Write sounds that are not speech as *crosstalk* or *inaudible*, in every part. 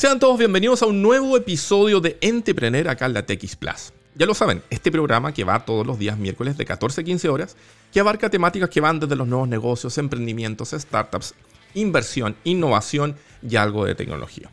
Sean todos bienvenidos a un nuevo episodio de Entrepreneur acá en la TX Plus. Ya lo saben, este programa que va todos los días miércoles de 14 a 15 horas, que abarca temáticas que van desde los nuevos negocios, emprendimientos, startups, inversión, innovación y algo de tecnología.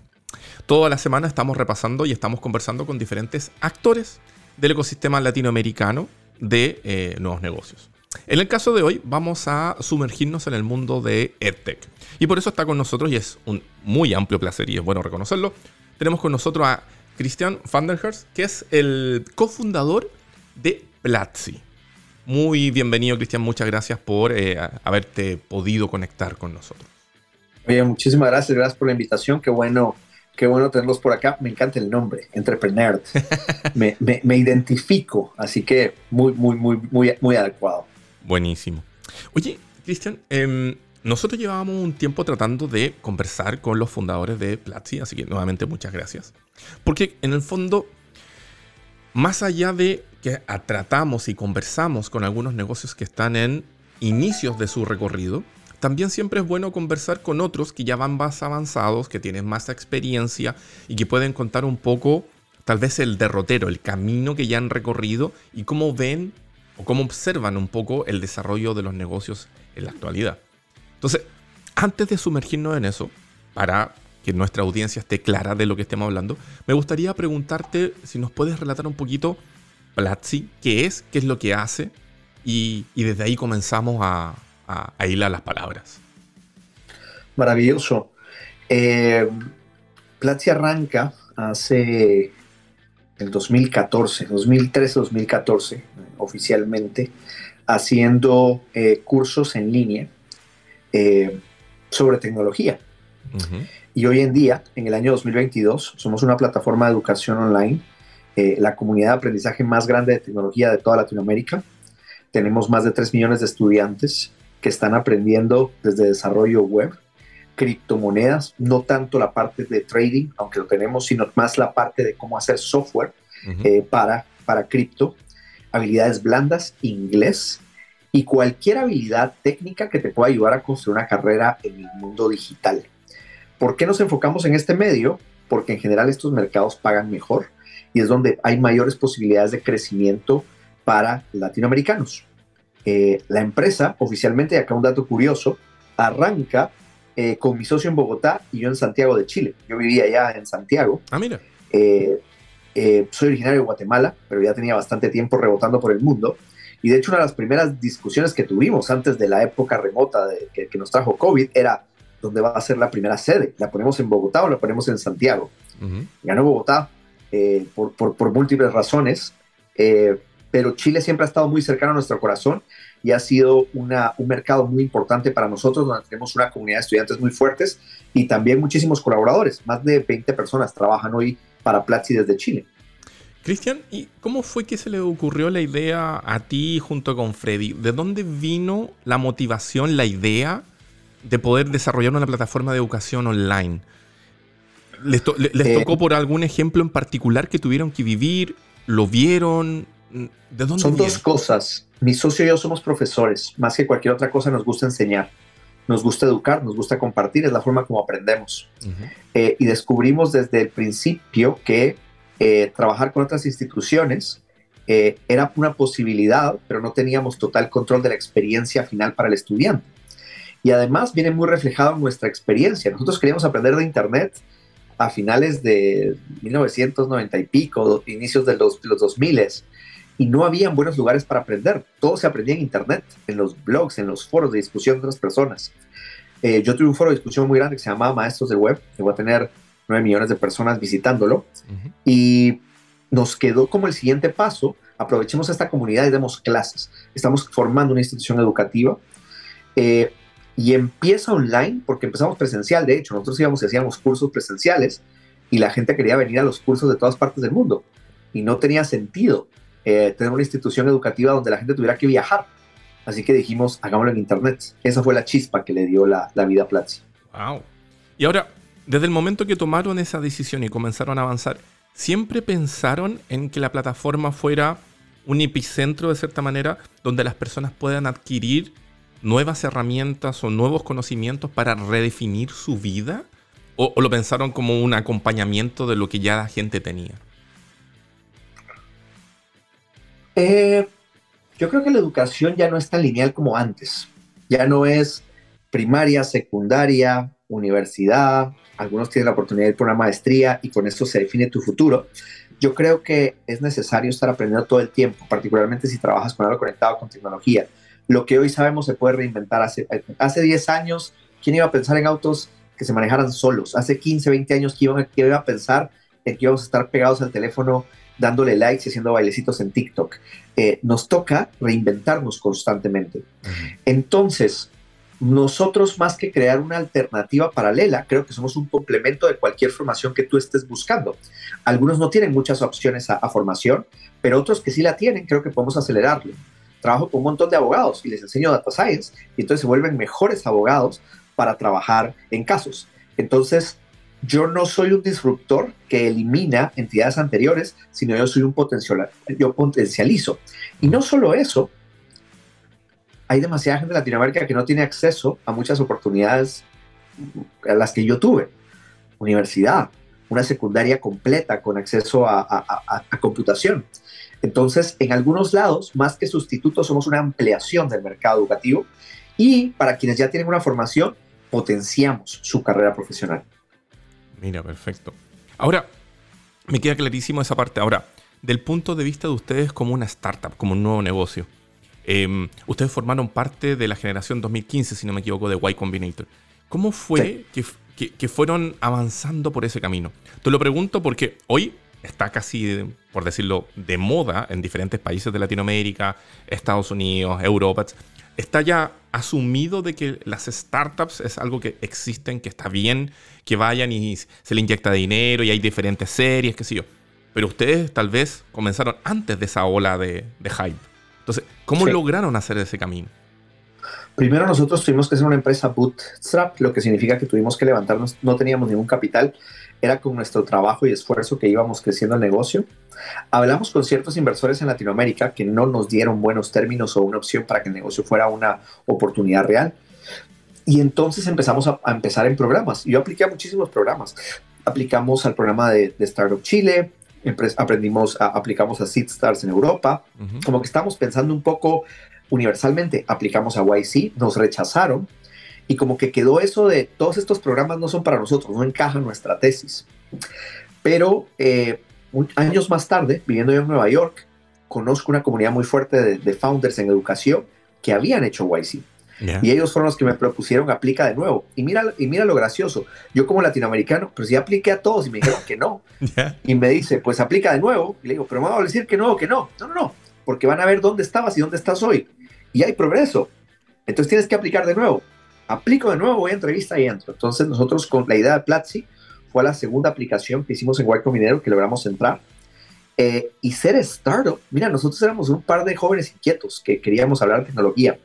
Toda la semana estamos repasando y estamos conversando con diferentes actores del ecosistema latinoamericano de eh, nuevos negocios. En el caso de hoy vamos a sumergirnos en el mundo de EdTech. Y por eso está con nosotros, y es un muy amplio placer y es bueno reconocerlo, tenemos con nosotros a Christian van der Herst, que es el cofundador de Platzi. Muy bienvenido, Cristian. Muchas gracias por eh, haberte podido conectar con nosotros. Oye, muchísimas gracias. Gracias por la invitación. Qué bueno, qué bueno tenerlos por acá. Me encanta el nombre, Entrepreneur. *laughs* me, me, identifico, así que muy, muy, muy, muy, muy adecuado. Buenísimo. Oye, Cristian, em, nosotros llevábamos un tiempo tratando de conversar con los fundadores de Platzi, así que nuevamente muchas gracias. Porque en el fondo, más allá de que tratamos y conversamos con algunos negocios que están en inicios de su recorrido, también siempre es bueno conversar con otros que ya van más avanzados, que tienen más experiencia y que pueden contar un poco, tal vez el derrotero, el camino que ya han recorrido y cómo ven o cómo observan un poco el desarrollo de los negocios en la actualidad. Entonces, antes de sumergirnos en eso, para que nuestra audiencia esté clara de lo que estemos hablando, me gustaría preguntarte si nos puedes relatar un poquito Platzi, qué es, qué es lo que hace, y, desde ahí comenzamos a, a, hilar las palabras. Maravilloso. Eh, Platzi arranca hace el 2014, 2013-2014, oficialmente, haciendo eh, cursos en línea eh, sobre tecnología. Y hoy en día, en el año 2022, somos una plataforma de educación online, eh, la comunidad de aprendizaje más grande de tecnología de toda Latinoamérica. Tenemos más de 3 millones de estudiantes que están aprendiendo desde desarrollo web, criptomonedas, no tanto la parte de trading, aunque lo tenemos, sino más la parte de cómo hacer software eh, para, para cripto, habilidades blandas, inglés, y cualquier habilidad técnica que te pueda ayudar a construir una carrera en el mundo digital. ¿Por qué nos enfocamos en este medio? Porque en general estos mercados pagan mejor y es donde hay mayores posibilidades de crecimiento para latinoamericanos. Eh, la empresa, oficialmente, y acá un dato curioso, arranca eh, con mi socio en Bogotá y yo en Santiago de Chile. Yo vivía allá en Santiago. Ah, mira. Eh, soy originario de Guatemala, pero ya tenía bastante tiempo rebotando por el mundo. Y de hecho, una de las primeras discusiones que tuvimos antes de la época remota de, que, nos trajo COVID era dónde va a ser la primera sede. ¿La ponemos en Bogotá o la ponemos en Santiago? Ganó Bogotá eh, por, por, múltiples razones, eh, pero Chile siempre ha estado muy cercano a nuestro corazón y ha sido una, un mercado muy importante para nosotros, donde tenemos una comunidad de estudiantes muy fuertes y también muchísimos colaboradores. Más de 20 personas trabajan hoy para Platzi desde Chile. Cristian, ¿y cómo fue que se le ocurrió la idea a ti junto con Freddy? ¿De dónde vino la motivación, la idea de poder desarrollar una plataforma de educación online? ¿Les, eh, tocó por algún ejemplo en particular que tuvieron que vivir? ¿Lo vieron? ¿De dónde Son dos cosas. Mi socio y yo somos profesores. Más que cualquier otra cosa nos gusta enseñar. Nos gusta educar, nos gusta compartir, es la forma como aprendemos. Eh, y descubrimos desde el principio que eh, trabajar con otras instituciones eh, era una posibilidad, pero no teníamos total control de la experiencia final para el estudiante. Y además viene muy reflejado en nuestra experiencia. Nosotros queríamos aprender de Internet a finales de 1990 y pico, inicios de los, de los 2000 y no habían buenos lugares para aprender. Todo se aprendía en Internet, en los blogs, en los foros de discusión de otras personas. Eh, yo tuve un foro de discusión muy grande que se llamaba Maestros del Web, que voy a tener 9 millones de personas visitándolo. Y nos quedó como el siguiente paso, aprovechemos esta comunidad y demos clases. Estamos formando una institución educativa eh, y empieza online porque empezamos presencial, de hecho, nosotros íbamos y hacíamos cursos presenciales y la gente quería venir a los cursos de todas partes del mundo y no tenía sentido eh, tener una institución educativa donde la gente tuviera que viajar. Así que dijimos, hagámoslo en Internet. Esa fue la chispa que le dio la, vida a Platzi. Wow. Y ahora, desde el momento que tomaron esa decisión y comenzaron a avanzar, ¿siempre pensaron en que la plataforma fuera un epicentro de cierta manera donde las personas puedan adquirir nuevas herramientas o nuevos conocimientos para redefinir su vida? ¿O, lo pensaron como un acompañamiento de lo que ya la gente tenía? Eh, yo creo que la educación ya no es tan lineal como antes. Ya no es primaria, secundaria, universidad. Algunos tienen la oportunidad de ir por una maestría y con esto se define tu futuro. Yo creo que es necesario estar aprendiendo todo el tiempo, particularmente si trabajas con algo conectado con tecnología. Lo que hoy sabemos se puede reinventar. Hace, hace 10 años, ¿quién iba a pensar en autos que se manejaran solos. Hace 15, 20 años que iban, que iba a pensar en que íbamos a estar pegados al teléfono dándole likes y haciendo bailecitos en TikTok. Eh, nos toca reinventarnos constantemente. Entonces, nosotros más que crear una alternativa paralela, creo que somos un complemento de cualquier formación que tú estés buscando. Algunos no tienen muchas opciones a, a formación, pero otros que sí la tienen, creo que podemos acelerarlo. Trabajo con un montón de abogados y les enseño data science y entonces se vuelven mejores abogados para trabajar en casos. Entonces, yo no soy un disruptor que elimina entidades anteriores, sino yo soy un potencial, yo potencializo. Y no solo eso, hay demasiada gente en Latinoamérica que no tiene acceso a muchas oportunidades a las que yo tuve. Universidad, una secundaria completa con acceso a, a computación. Entonces, en algunos lados, más que sustitutos, somos una ampliación del mercado educativo. Y para quienes ya tienen una formación, potenciamos su carrera profesional. Mira, perfecto. Ahora, me queda clarísimo esa parte. Ahora, del punto de vista de ustedes como una startup, como un nuevo negocio, em, ustedes formaron parte de la generación 2015, si no me equivoco, de Y Combinator. ¿Cómo fue que, que, fueron avanzando por ese camino? Te lo pregunto porque hoy está casi, por decirlo, de moda en diferentes países de Latinoamérica, Estados Unidos, Europa. Está ya asumido de que las startups es algo que existen, que está bien, que vayan y se le inyecta dinero y hay diferentes series, qué sé yo. Pero ustedes tal vez comenzaron antes de esa ola de, hype. Entonces, ¿cómo lograron hacer ese camino? Primero nosotros tuvimos que ser una empresa bootstrap, lo que significa que tuvimos que levantarnos, no teníamos ningún capital, era con nuestro trabajo y esfuerzo que íbamos creciendo el negocio. Hablamos con ciertos inversores en Latinoamérica que no nos dieron buenos términos o una opción para que el negocio fuera una oportunidad real. Y entonces empezamos a, empezar en programas. Yo apliqué a muchísimos programas. Aplicamos al programa de, Startup Chile, aprendimos, aplicamos a Seed Stars en Europa. Como que estamos pensando un poco universalmente. Aplicamos a YC, nos rechazaron y como que quedó eso de todos estos programas no son para nosotros, no encajan nuestra tesis. Pero eh, años más tarde, viviendo yo en Nueva York, conozco una comunidad muy fuerte de, founders en educación que habían hecho YC. Y ellos fueron los que me propusieron aplica de nuevo. Y mira, y mira lo gracioso. Yo como latinoamericano, pues ya apliqué a todos y me dijeron que no. *laughs* Y me dice, pues aplica de nuevo. Y le digo, pero me van a decir que no, que no. No, no, no. Porque van a ver dónde estabas y dónde estás hoy y hay progreso. Entonces tienes que aplicar de nuevo. Aplico de nuevo, voy a entrevista y entro. Entonces nosotros con la idea de Platzi fue la segunda aplicación que hicimos en White Minero que logramos entrar. Eh, y ser startup, mira, nosotros éramos un par de jóvenes inquietos que queríamos hablar de tecnología.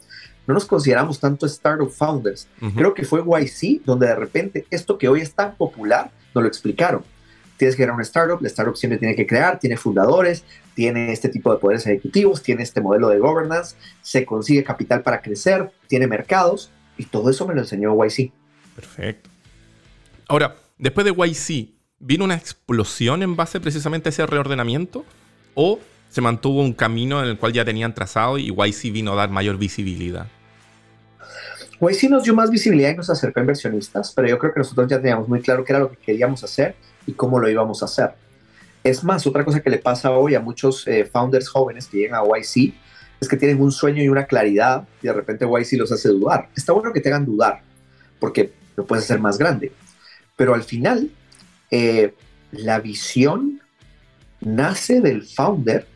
No nos consideramos tanto startup founders. Creo que fue YC donde de repente esto que hoy es tan popular nos lo explicaron tienes que crear una startup, la startup siempre tiene que crear, tiene fundadores, tiene este tipo de poderes ejecutivos, tiene este modelo de governance, se consigue capital para crecer, tiene mercados y todo eso me lo enseñó YC. Perfecto. Ahora, después de YC, ¿vino una explosión en base precisamente a ese reordenamiento? ¿O se mantuvo un camino en el cual ya tenían trazado y YC vino a dar mayor visibilidad? YC nos dio más visibilidad y nos acercó a inversionistas, pero yo creo que nosotros ya teníamos muy claro qué era lo que queríamos hacer y cómo lo íbamos a hacer. Es más, otra cosa que le pasa hoy a muchos eh, founders jóvenes que llegan a YC es que tienen un sueño y una claridad y de repente YC los hace dudar. Está bueno que te hagan dudar porque lo puedes hacer más grande. Pero al final, eh, la visión nace del founder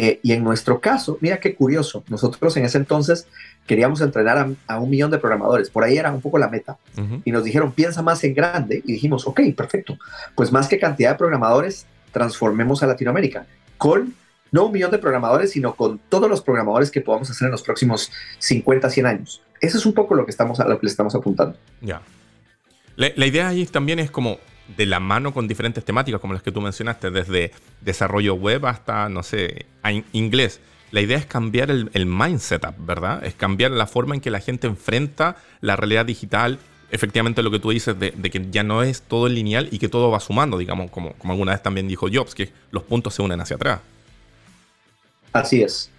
eh, y en nuestro caso, mira qué curioso, nosotros en ese entonces queríamos entrenar a, un millón de programadores. Por ahí era un poco la meta. Y nos dijeron, piensa más en grande. Y dijimos, ok, perfecto. Pues más que cantidad de programadores, transformemos a Latinoamérica con no un millón de programadores, sino con todos los programadores que podamos hacer en los próximos 50, 100 años. Eso es un poco lo que, estamos, a lo que le estamos apuntando. Ya. La, la idea ahí también es como de la mano con diferentes temáticas, como las que tú mencionaste, desde desarrollo web hasta, no sé, inglés la idea es cambiar el, mindset, ¿verdad? Es cambiar la forma en que la gente enfrenta la realidad digital efectivamente lo que tú dices de, que ya no es todo lineal y que todo va sumando, digamos, como, como alguna vez también dijo Jobs, que los puntos se unen hacia atrás. Así es,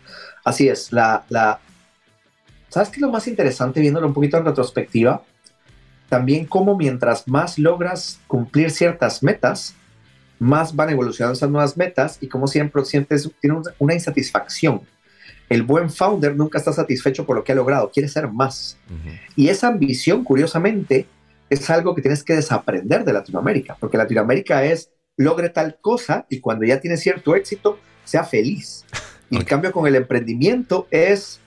así es. La, la... ¿Sabes qué es lo más interesante viéndolo un poquito en retrospectiva? También como mientras más logras cumplir ciertas metas, más van evolucionando esas nuevas metas y como siempre sientes, tiene una insatisfacción. El buen founder nunca está satisfecho por lo que ha logrado, quiere ser más. Y esa ambición, curiosamente, es algo que tienes que desaprender de Latinoamérica, porque Latinoamérica es logre tal cosa y cuando ya tiene cierto éxito, sea feliz. Y el cambio con el emprendimiento es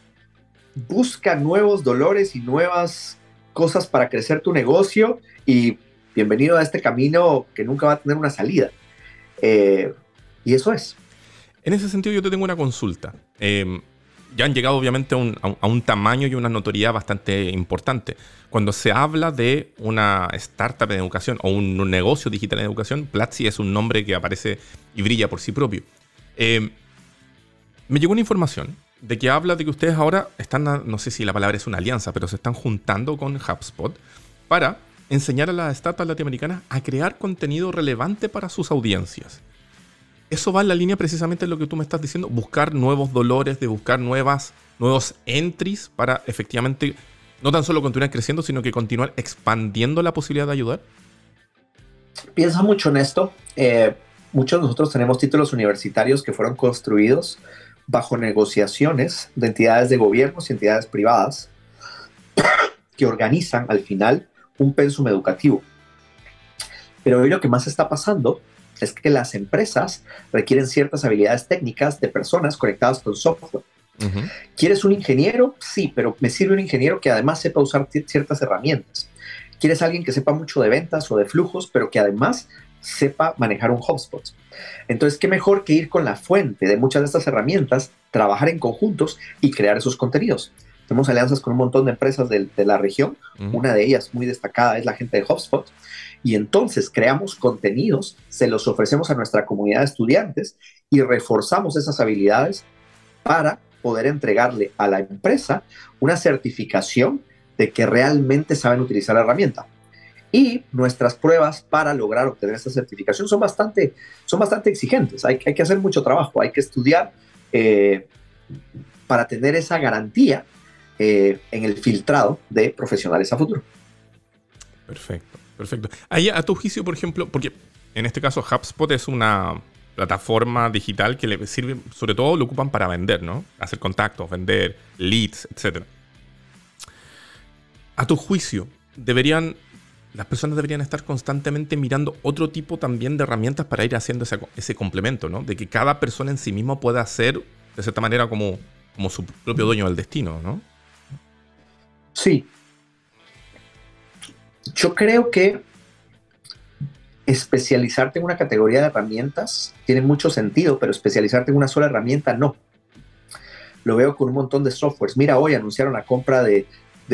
busca nuevos dolores y nuevas cosas para crecer tu negocio y bienvenido a este camino que nunca va a tener una salida. Eh, y eso es. En ese sentido yo te tengo una consulta. Em, ya han llegado obviamente a un, tamaño y una notoriedad bastante importante. Cuando se habla de una startup en educación o un, negocio digital en educación, Platzi es un nombre que aparece y brilla por sí propio. Em, me llegó una información de que habla de que ustedes ahora están, no sé si la palabra es una alianza, pero se están juntando con HubSpot para enseñar a las startups latinoamericanas a crear contenido relevante para sus audiencias. Eso va en la línea precisamente de lo que tú me estás diciendo, buscar nuevos dolores, de buscar nuevas, nuevos entries para efectivamente no tan solo continuar creciendo, sino que continuar expandiendo la posibilidad de ayudar. Piensa mucho en esto. Eh, muchos de nosotros tenemos títulos universitarios que fueron construidos bajo negociaciones de entidades de gobiernos y entidades privadas *coughs* que organizan al final un pensum educativo. Pero hoy lo que más está pasando es que las empresas requieren ciertas habilidades técnicas de personas conectadas con software. ¿Quieres un ingeniero? Sí, pero me sirve un ingeniero que además sepa usar ciertas herramientas. ¿Quieres alguien que sepa mucho de ventas o de flujos, pero que además sepa manejar un HubSpot? Entonces, ¿qué mejor que ir con la fuente de muchas de estas herramientas, trabajar en conjuntos y crear esos contenidos? Tenemos alianzas con un montón de empresas de, la región. Una de ellas muy destacada es la gente de HubSpot. Y entonces creamos contenidos, se los ofrecemos a nuestra comunidad de estudiantes y reforzamos esas habilidades para poder entregarle a la empresa una certificación de que realmente saben utilizar la herramienta. Y nuestras pruebas para lograr obtener esta certificación son bastante, son bastante exigentes. Hay, hay que hacer mucho trabajo, hay que estudiar eh, para tener esa garantía eh, en el filtrado de profesionales a futuro. Perfecto, perfecto. Ahí a tu juicio, por ejemplo, porque en este caso HubSpot es una plataforma digital que le sirve, sobre todo lo ocupan para vender, ¿no? Hacer contactos, vender leads, etc. A tu juicio, deberían, las personas deberían estar constantemente mirando otro tipo también de herramientas para ir haciendo ese, ese complemento, ¿no? De que cada persona en sí misma pueda ser, de cierta manera, como, como su propio dueño del destino, ¿no? Sí. Yo creo que especializarte en una categoría de herramientas tiene mucho sentido, pero especializarte en una sola herramienta no. Lo veo con un montón de softwares. Mira, hoy anunciaron la compra de,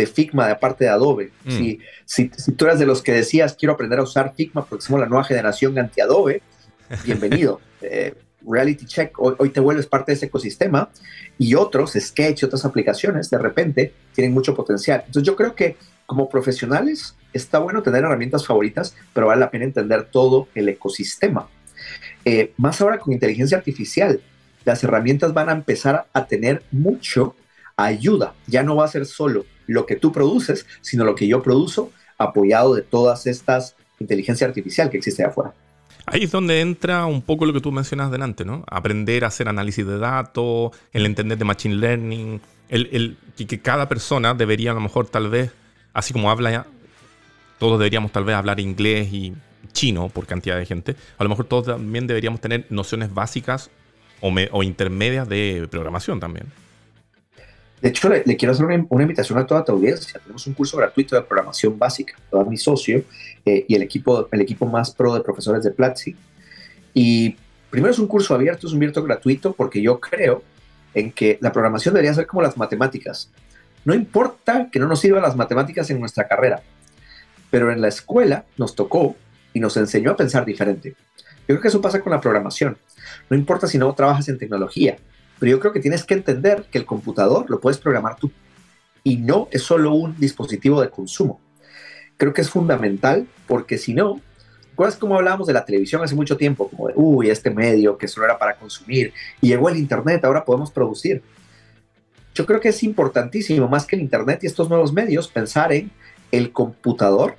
Figma de parte de Adobe. Mm. Si, tú eras de los que decías, quiero aprender a usar Figma porque somos la nueva generación anti-Adobe, *laughs* bienvenido. Eh, Reality Check, hoy, te vuelves parte de ese ecosistema y otros, Sketch y otras aplicaciones, de repente tienen mucho potencial. Entonces yo creo que como profesionales está bueno tener herramientas favoritas, pero vale la pena entender todo el ecosistema. Eh, más ahora con inteligencia artificial, las herramientas van a empezar a tener mucho ayuda. Ya no va a ser solo lo que tú produces, sino lo que yo produzo apoyado de todas estas inteligencia artificial que existe afuera. Ahí es donde entra un poco lo que tú mencionas delante, ¿no? Aprender a hacer análisis de datos, el entender de machine learning, el, que cada persona debería a lo mejor tal vez, así como habla, todos deberíamos tal vez hablar inglés y chino por cantidad de gente, a lo mejor todos también deberíamos tener nociones básicas o, o intermedias de programación también. De hecho, le, quiero hacer una, invitación a toda tu audiencia. Tenemos un curso gratuito de programación básica, todo mi socio eh, y el equipo, el equipo más pro de profesores de Platzi. Y primero es un curso abierto, es un abierto gratuito, porque yo creo en que la programación debería ser como las matemáticas. No importa que no nos sirvan las matemáticas en nuestra carrera, pero en la escuela nos tocó y nos enseñó a pensar diferente. Yo creo que eso pasa con la programación. No importa si no trabajas en tecnología, pero yo creo que tienes que entender que el computador lo puedes programar tú y no es solo un dispositivo de consumo. creo que es fundamental porque si no, ¿Recuerdas cómo hablábamos de la televisión hace mucho tiempo? Como de, uy, este medio que solo era para consumir y llegó el Internet, ahora podemos producir. Yo creo que es importantísimo, más que el Internet y estos nuevos medios, pensar en el computador.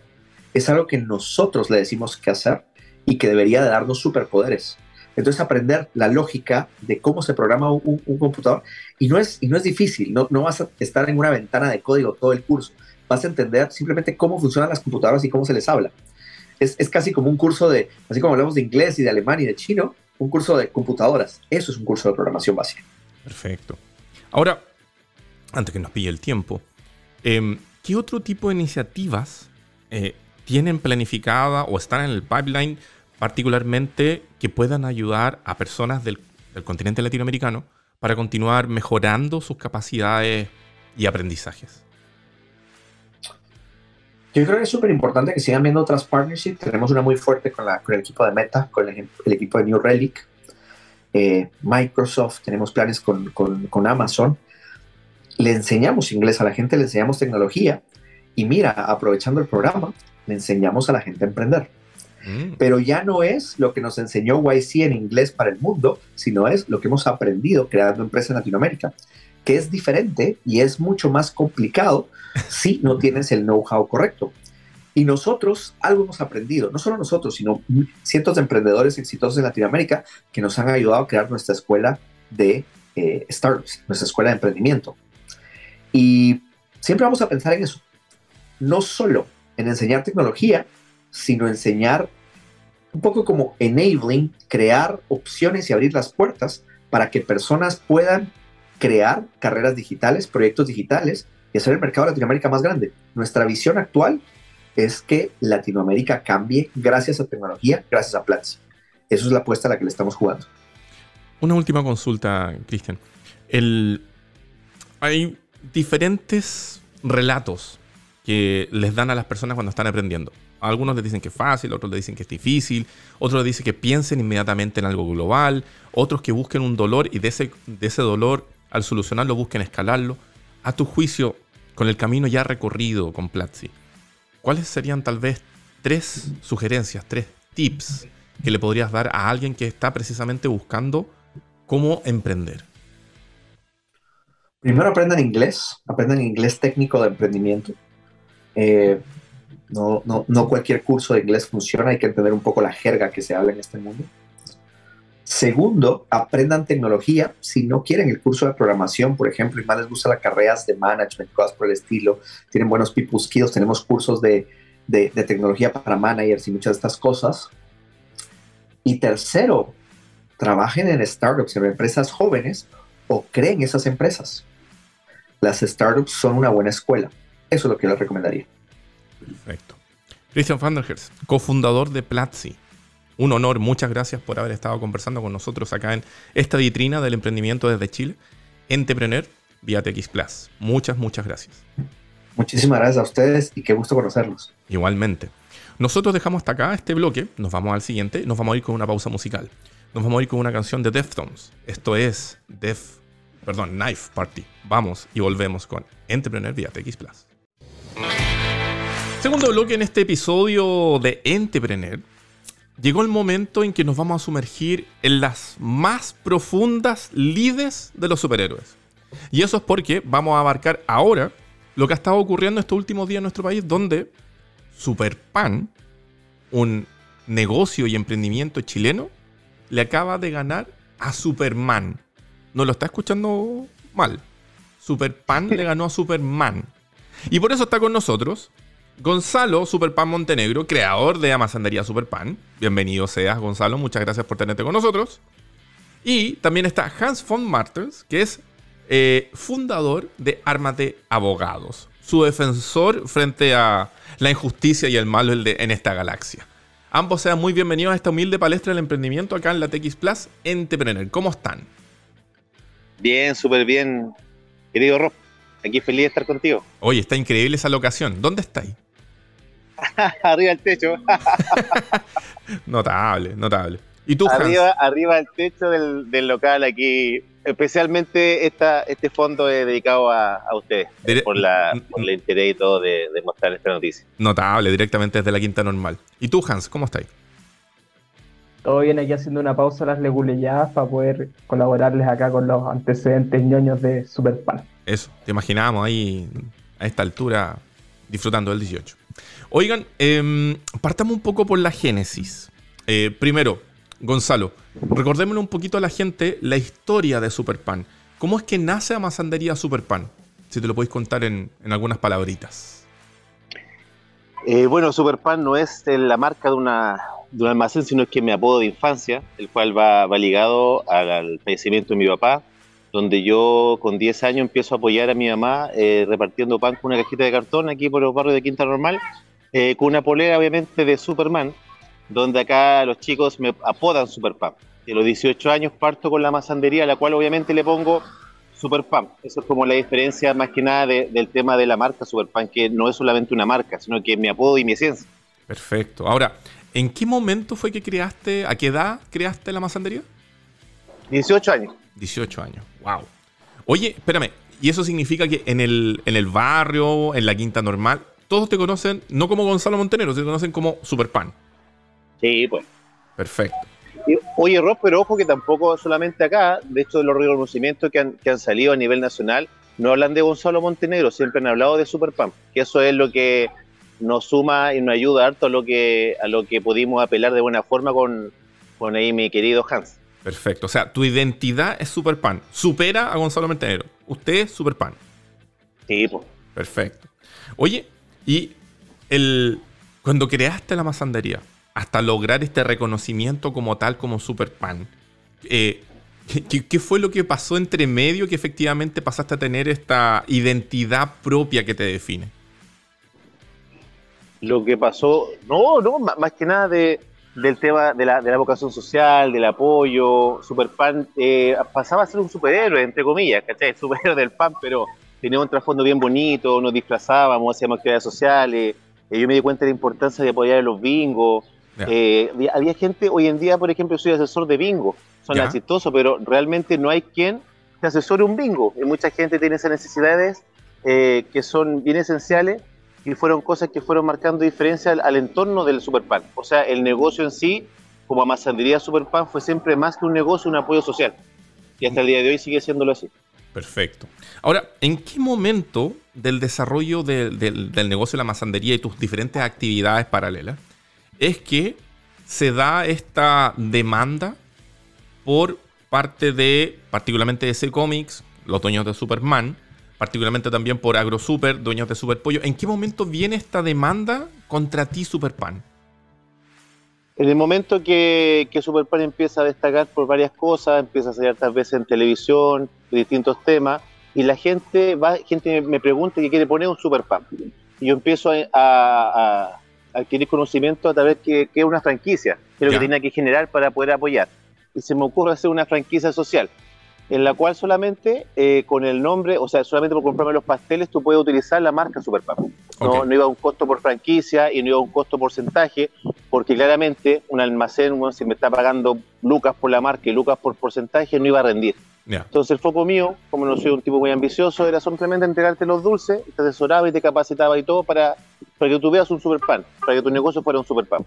Es algo que nosotros le decimos que hacer y que debería de darnos superpoderes. Entonces aprender la lógica de cómo se programa un, computador y no es, y no es difícil, no, no vas a estar en una ventana de código todo el curso, vas a entender simplemente cómo funcionan las computadoras y cómo se les habla es, casi como un curso de, así como hablamos de inglés y de alemán y de chino, un curso de computadoras. Eso es un curso de programación básica. Perfecto. Ahora, antes que nos pille el tiempo, em, ¿qué otro tipo de iniciativas eh, tienen planificada o están en el pipeline particularmente que puedan ayudar a personas del continente latinoamericano para continuar mejorando sus capacidades y aprendizajes? Yo creo que es súper importante que sigan viendo otras partnerships. Tenemos una muy fuerte con, el equipo de Meta, con el, equipo de New Relic, eh, Microsoft, tenemos planes con, con, Amazon. Le enseñamos inglés a la gente, le enseñamos tecnología y mira, aprovechando el programa, le enseñamos a la gente a emprender. Mm. Pero ya no es lo que nos enseñó YC en inglés para el mundo, sino es lo que hemos aprendido creando empresas en Latinoamérica que es diferente y es mucho más complicado *laughs* si no tienes el know-how correcto. Y nosotros algo hemos aprendido, no solo nosotros, sino cientos de emprendedores exitosos en Latinoamérica que nos han ayudado a crear nuestra escuela de eh, startups, nuestra escuela de emprendimiento. Y siempre vamos a pensar en eso, no solo en enseñar tecnología, sino enseñar un poco como enabling, crear opciones y abrir las puertas para que personas puedan crear carreras digitales, proyectos digitales y hacer el mercado de Latinoamérica más grande. Nuestra visión actual es que Latinoamérica cambie gracias a tecnología, gracias a Platzi. Eso es la apuesta a la que le estamos jugando. Una última consulta, Cristian. Hay diferentes relatos que les dan a las personas cuando están aprendiendo. Algunos les dicen que es fácil, otros les dicen que es difícil, otros les dicen que piensen inmediatamente en algo global, otros que busquen un dolor y de ese, de ese dolor al solucionarlo busquen escalarlo. A tu juicio, con el camino ya recorrido con Platzi, ¿cuáles serían tal vez tres sugerencias, tres tips que le podrías dar a alguien que está precisamente buscando cómo emprender? Primero aprendan inglés, aprendan inglés técnico de emprendimiento. Eh, no, no cualquier curso de inglés funciona, hay que entender un poco la jerga que se habla en este mundo. Segundo, aprendan tecnología. Si no quieren el curso de programación, por ejemplo, y más les gusta las carreras de management, cosas por el estilo, tienen buenos people tenemos cursos de, de, tecnología para managers y muchas de estas cosas. Y tercero, trabajen en startups, en empresas jóvenes o creen esas empresas. Las startups son una buena escuela. Eso es lo que les recomendaría. Perfecto. Christian Vanderhers, cofundador de Platzi un honor, muchas gracias por haber estado conversando con nosotros acá en esta vitrina del emprendimiento desde Chile, Entrepreneur vía TX Plus. Muchas, muchas gracias. Muchísimas gracias a ustedes y qué gusto conocerlos. Igualmente. Nosotros dejamos hasta acá este bloque, nos vamos al siguiente, nos vamos a ir con una pausa musical. Nos vamos a ir con una canción de Deftones. Esto es Def, perdón, Knife Party. Vamos y volvemos con Entrepreneur vía TX Plus. Segundo bloque en este episodio de Entrepreneur llegó el momento en que nos vamos a sumergir en las más profundas lides de los superhéroes. Y eso es porque vamos a abarcar ahora lo que ha estado ocurriendo estos últimos días en nuestro país, donde Superpan, un negocio y emprendimiento chileno, le acaba de ganar a Superman. No lo está escuchando mal. Superpan le ganó a Superman. Y por eso está con nosotros Gonzalo Superpan Montenegro, creador de Amasandería Superpan. Bienvenido seas, Gonzalo. Muchas gracias por tenerte con nosotros. Y también está Hans von Martens, que es eh, fundador de Armate Abogados, su defensor frente a la injusticia y el malo en esta galaxia. Ambos sean muy bienvenidos a esta humilde palestra del emprendimiento acá en la TX Plus Entrepreneur. ¿Cómo están? Bien, súper bien, querido Rob. Aquí feliz de estar contigo. Oye, está increíble esa locación. ¿Dónde estáis? *laughs* arriba del techo. *laughs* notable, notable. ¿Y tú, arriba, arriba del techo del, local aquí especialmente esta, este fondo es dedicado a, ustedes por, la, por el interés y todo de, mostrar esta noticia. Notable, directamente desde la quinta normal. ¿Y tú, Hans, cómo estás? Todo bien aquí haciendo una pausa a las leguleyadas para poder colaborarles acá con los antecedentes ñoños de Superpan. Eso, te imaginábamos ahí a esta altura disfrutando del 18. Oigan, eh, partamos un poco por la génesis. Eh, primero, Gonzalo, recordémosle un poquito a la gente la historia de Superpan. ¿Cómo es que nace Amasandería Superpan? Si te lo podéis contar en, algunas palabritas. Eh, bueno, Superpan no es la marca de, una, un almacén, sino que mi apodo de infancia, el cual va, ligado al, fallecimiento de mi papá, donde yo con 10 años empiezo a apoyar a mi mamá eh, repartiendo pan con una cajita de cartón aquí por los barrios de Quinta Normal, eh, con una polera obviamente de Superman, donde acá los chicos me apodan Superpan. De los 18 años parto con la masandería, a la cual obviamente le pongo Superpan. Eso es como la diferencia más que nada del tema de la marca Superpan, que no es solamente una marca, sino que es mi apodo y mi esencia. Perfecto. Ahora, ¿en qué momento fue que creaste, a qué edad creaste la masandería? 18 años. 18 años, wow. Oye, espérame, ¿y eso significa que en el, en el barrio, en la quinta normal, todos te conocen no como Gonzalo Montenero, se conocen como Superpan? Sí, pues. Perfecto. oye, Rob, pero ojo que tampoco solamente acá, de hecho, los reconocimientos que han, que han salido a nivel nacional, no hablan de Gonzalo Montenegro, siempre han hablado de Superpan, que eso es lo que nos suma y nos ayuda harto a lo que, a lo que pudimos apelar de buena forma con, con ahí mi querido Hans. Perfecto, o sea, tu identidad es Superpan, supera a Gonzalo Montenegro, usted es Superpan. Sí, pues. Perfecto. Oye, y el, cuando creaste la masandería, hasta lograr este reconocimiento como tal, como Superpan. Eh, ¿qué, fue lo que pasó entre medio que efectivamente pasaste a tener esta identidad propia que te define? Lo que pasó, no, no, más que nada de, del tema de la, de la, vocación social, del apoyo. Superpan eh, pasaba a ser un superhéroe, entre comillas, ¿cachai? *laughs* Superhéroe del pan, pero tenía un trasfondo bien bonito, nos disfrazábamos, hacíamos actividades sociales. Eh, yo me di cuenta de la importancia de apoyar a los bingos, eh, había, gente, hoy en día, por ejemplo, soy asesor de bingo, son chistosos, pero realmente no hay quien te asesore un bingo. Y mucha gente tiene esas necesidades eh, que son bien esenciales y fueron cosas que fueron marcando diferencia al, entorno del Superpan. O sea, el negocio en sí, como Amasandería Superpan, fue siempre más que un negocio, un apoyo social. Y hasta el día de hoy sigue siéndolo así. Perfecto. Ahora, ¿en qué momento del desarrollo del negocio de la masandería y tus diferentes actividades paralelas es que se da esta demanda por parte de, particularmente de ese Comics, los dueños de Superman, particularmente también por AgroSuper, dueños de Superpollo. ¿En qué momento viene esta demanda contra ti, Superpan? En el momento que, que Superpan empieza a destacar por varias cosas, empieza a salir tantas veces en televisión, distintos temas, y la gente va, gente me pregunta que quiere poner un Superpan. Y yo empiezo a adquirir conocimiento a través de que, es una franquicia, que es lo que tenía que generar para poder apoyar. Y se me ocurre hacer una franquicia social, en la cual solamente eh, con el nombre, o sea, solamente por comprarme los pasteles, tú puedes utilizar la marca Superpap. No, no iba a un costo por franquicia y no iba a un costo porcentaje, porque claramente un almacén, si me está pagando lucas por la marca y lucas por porcentaje, no iba a rendir. Entonces el foco mío, como no soy un tipo muy ambicioso, era simplemente entregarte los dulces, te asesoraba y te capacitaba y todo para, para que tú veas un super pan, para que tu negocio fuera un super pan.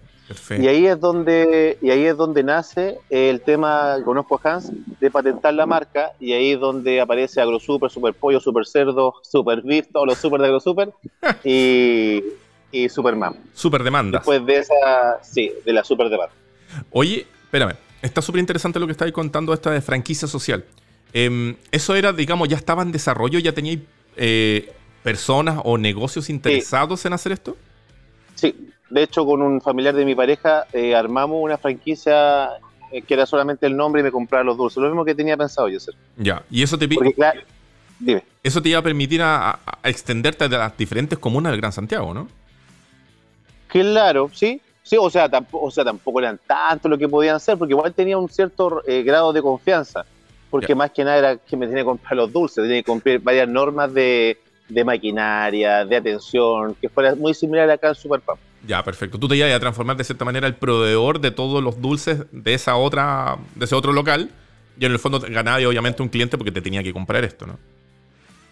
Y ahí es donde, y ahí es donde nace el tema, conozco a Hans, de patentar la marca, y ahí es donde aparece AgroSuper, Super Pollo, Super Cerdo, Super Beef, todos los super de AgroSuper, *laughs* y, y Superman. Super demanda. Después de esa, sí, de la super demanda. Oye, espérame, está súper interesante lo que estáis contando esta de franquicia social. Em, ¿Eso era, digamos, ya estaba en desarrollo? ¿Ya teníais eh, personas o negocios interesados en hacer esto? Sí, de hecho con un familiar de mi pareja eh, armamos una franquicia eh, que era solamente el nombre y me compraba los dulces, lo mismo que tenía pensado yo hacer. Ya, y eso te dime. Eso te iba a permitir a, extenderte a las diferentes comunas del Gran Santiago, ¿no? Claro, sí, Sí, o sea, tampoco, o sea, tampoco eran tanto lo que podían hacer, porque igual tenía un cierto grado de confianza porque más que nada era que me tenía que comprar los dulces, tenía que cumplir varias normas de, maquinaria, de atención, que fuera muy similar acá al Superpump. Ya, perfecto. Tú te ibas a transformar de cierta manera el proveedor de todos los dulces de esa otra, de ese otro local, Y en el fondo ganaba obviamente un cliente porque te tenía que comprar esto, ¿no?